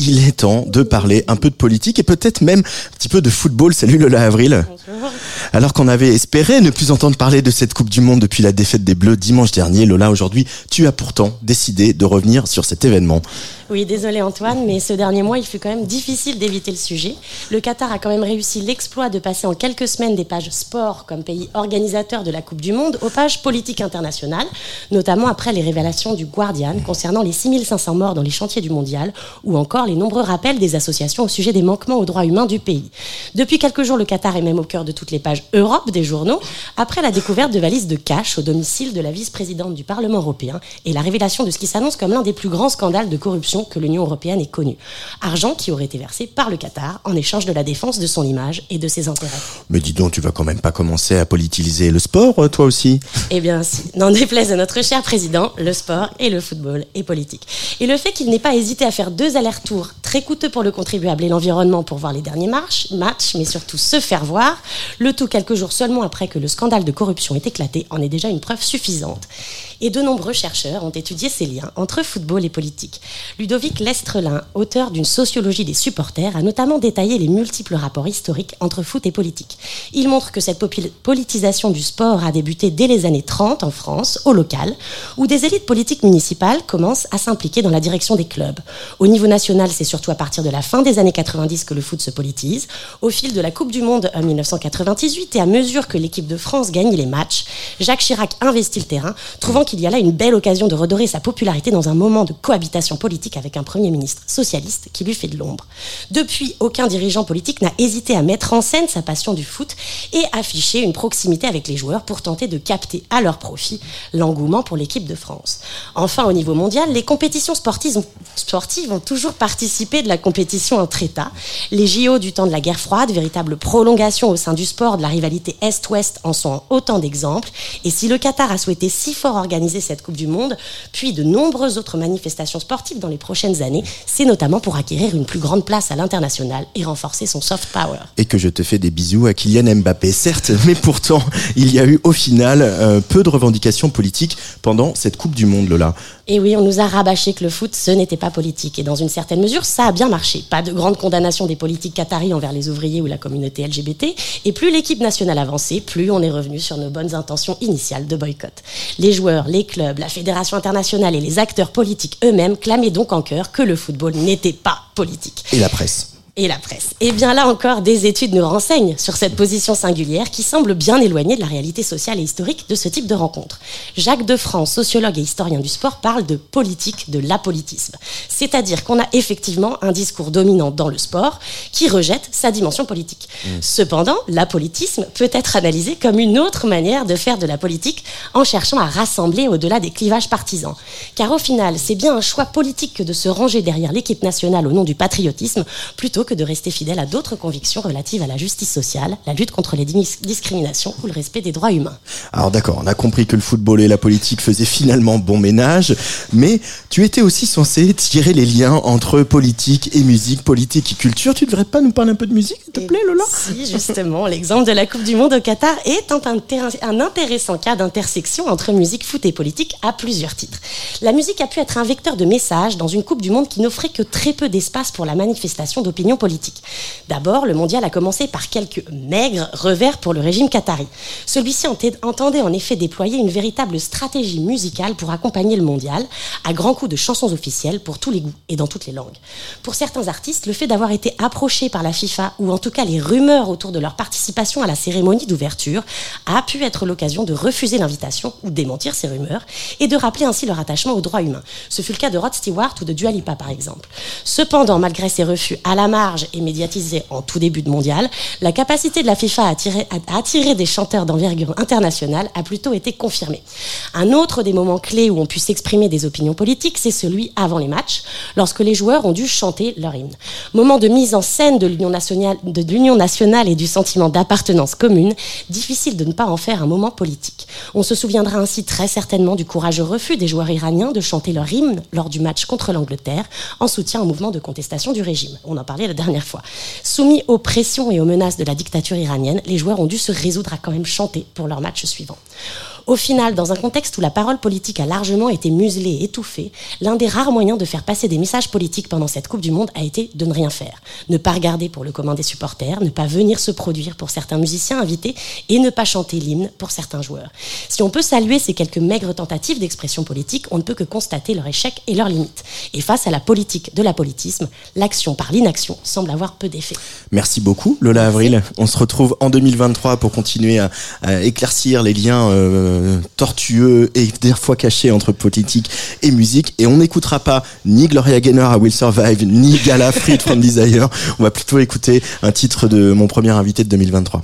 il est temps de parler un peu de politique et peut-être même un petit peu de football. Salut Lola Avril. Alors qu'on avait espéré ne plus entendre parler de cette Coupe du Monde depuis la défaite des Bleus dimanche dernier, Lola, aujourd'hui, tu as pourtant décidé de revenir sur cet événement. Oui, désolé Antoine, mais ce dernier mois, il fut quand même difficile d'éviter le sujet. Le Qatar a quand même réussi l'exploit de passer en quelques semaines des pages sport comme pays organisateur de la Coupe du Monde aux pages politiques internationales, notamment après les révélations du Guardian concernant les 6500 morts dans les chantiers du mondial ou encore les nombreux rappels des associations au sujet des manquements aux droits humains du pays. Depuis quelques jours, le Qatar est même au cœur de toutes les pages Europe des journaux après la découverte de valises de cash au domicile de la vice-présidente du Parlement européen et la révélation de ce qui s'annonce comme l'un des plus grands scandales de corruption que l'Union européenne ait connu. Argent qui aurait été versé par le Qatar en échange de la défense de son image et de ses intérêts. Mais dis donc, tu vas quand même pas commencer à politiser le sport, euh, toi aussi? Eh bien, si. N'en déplaise à notre cher président, le sport et le football est politique. Et le fait qu'il n'ait pas hésité à faire deux allers-retours toujours très coûteux pour le contribuable et l'environnement pour voir les derniers matchs, mais surtout se faire voir, le tout quelques jours seulement après que le scandale de corruption ait éclaté, en est déjà une preuve suffisante. Et de nombreux chercheurs ont étudié ces liens entre football et politique. Ludovic Lestrelin, auteur d'une sociologie des supporters, a notamment détaillé les multiples rapports historiques entre foot et politique. Il montre que cette politisation du sport a débuté dès les années 30 en France, au local, où des élites politiques municipales commencent à s'impliquer dans la direction des clubs. Au niveau national, c'est surtout à partir de la fin des années 90 que le foot se politise. Au fil de la Coupe du Monde en 1998 et à mesure que l'équipe de France gagne les matchs, Jacques Chirac investit le terrain, trouvant qu'il y a là une belle occasion de redorer sa popularité dans un moment de cohabitation politique avec un Premier ministre socialiste qui lui fait de l'ombre. Depuis, aucun dirigeant politique n'a hésité à mettre en scène sa passion du foot et afficher une proximité avec les joueurs pour tenter de capter à leur profit l'engouement pour l'équipe de France. Enfin, au niveau mondial, les compétitions sportives ont toujours participé de la compétition entre États. Les JO du temps de la guerre froide, véritable prolongation au sein du sport de la rivalité Est-Ouest, en sont autant d'exemples. Et si le Qatar a souhaité si fort organiser cette Coupe du Monde, puis de nombreuses autres manifestations sportives dans les prochaines années, c'est notamment pour acquérir une plus grande place à l'international et renforcer son soft power. Et que je te fais des bisous à Kylian Mbappé, certes, mais pourtant, il y a eu au final euh, peu de revendications politiques pendant cette Coupe du Monde, Lola. Et oui, on nous a rabâché que le foot, ce n'était pas politique. Et dans une certaine mesure, ça a bien marché. Pas de grande condamnation des politiques qataris envers les ouvriers ou la communauté LGBT. Et plus l'équipe nationale avançait, plus on est revenu sur nos bonnes intentions initiales de boycott. Les joueurs, les clubs, la fédération internationale et les acteurs politiques eux-mêmes clamaient donc en chœur que le football n'était pas politique. Et la presse? Et la presse. Et bien là encore, des études nous renseignent sur cette position singulière qui semble bien éloignée de la réalité sociale et historique de ce type de rencontre. Jacques Defrance, sociologue et historien du sport, parle de politique de l'apolitisme. C'est-à-dire qu'on a effectivement un discours dominant dans le sport qui rejette sa dimension politique. Mmh. Cependant, l'apolitisme peut être analysé comme une autre manière de faire de la politique en cherchant à rassembler au-delà des clivages partisans. Car au final, c'est bien un choix politique que de se ranger derrière l'équipe nationale au nom du patriotisme plutôt que que de rester fidèle à d'autres convictions relatives à la justice sociale, la lutte contre les discriminations ou le respect des droits humains. Alors d'accord, on a compris que le football et la politique faisaient finalement bon ménage, mais tu étais aussi censé tirer les liens entre politique et musique, politique et culture. Tu devrais pas nous parler un peu de musique, s'il te plaît, Lola? Si, justement, l'exemple de la Coupe du Monde au Qatar est un, un intéressant cas d'intersection entre musique, foot et politique à plusieurs titres. La musique a pu être un vecteur de message dans une Coupe du Monde qui n'offrait que très peu d'espace pour la manifestation d'opinion D'abord, le mondial a commencé par quelques maigres revers pour le régime qatari. Celui-ci entendait en effet déployer une véritable stratégie musicale pour accompagner le mondial, à grands coups de chansons officielles pour tous les goûts et dans toutes les langues. Pour certains artistes, le fait d'avoir été approchés par la FIFA, ou en tout cas les rumeurs autour de leur participation à la cérémonie d'ouverture, a pu être l'occasion de refuser l'invitation ou démentir ces rumeurs, et de rappeler ainsi leur attachement aux droits humains. Ce fut le cas de Rod Stewart ou de Dua Lipa par exemple. Cependant, malgré ces refus à et médiatisée en tout début de mondial, la capacité de la FIFA à attirer, des chanteurs d'envergure internationale a plutôt été confirmée. Un autre des moments clés où on pu s'exprimer des opinions politiques, c'est celui avant les matchs, lorsque les joueurs ont dû chanter leur hymne. Moment de mise en scène de l'union nationale, nationale et du sentiment d'appartenance commune, difficile de ne pas en faire un moment politique. On se souviendra ainsi très certainement du courageux refus des joueurs iraniens de chanter leur hymne lors du match contre l'Angleterre en soutien au mouvement de contestation du régime. On en parlait dernière fois. Soumis aux pressions et aux menaces de la dictature iranienne, les joueurs ont dû se résoudre à quand même chanter pour leur match suivant. Au final, dans un contexte où la parole politique a largement été muselée et étouffée, l'un des rares moyens de faire passer des messages politiques pendant cette Coupe du Monde a été de ne rien faire. Ne pas regarder pour le commun des supporters, ne pas venir se produire pour certains musiciens invités et ne pas chanter l'hymne pour certains joueurs. Si on peut saluer ces quelques maigres tentatives d'expression politique, on ne peut que constater leur échec et leurs limites. Et face à la politique de l'apolitisme, l'action par l'inaction semble avoir peu d'effet. Merci beaucoup Lola Avril. On se retrouve en 2023 pour continuer à, éclaircir les liens euh, tortueux et des fois cachés entre politique et musique. Et on n'écoutera pas ni Gloria Gaynor à Will Survive, ni Gala Freed from Desire. On va plutôt écouter un titre de mon premier invité de 2023.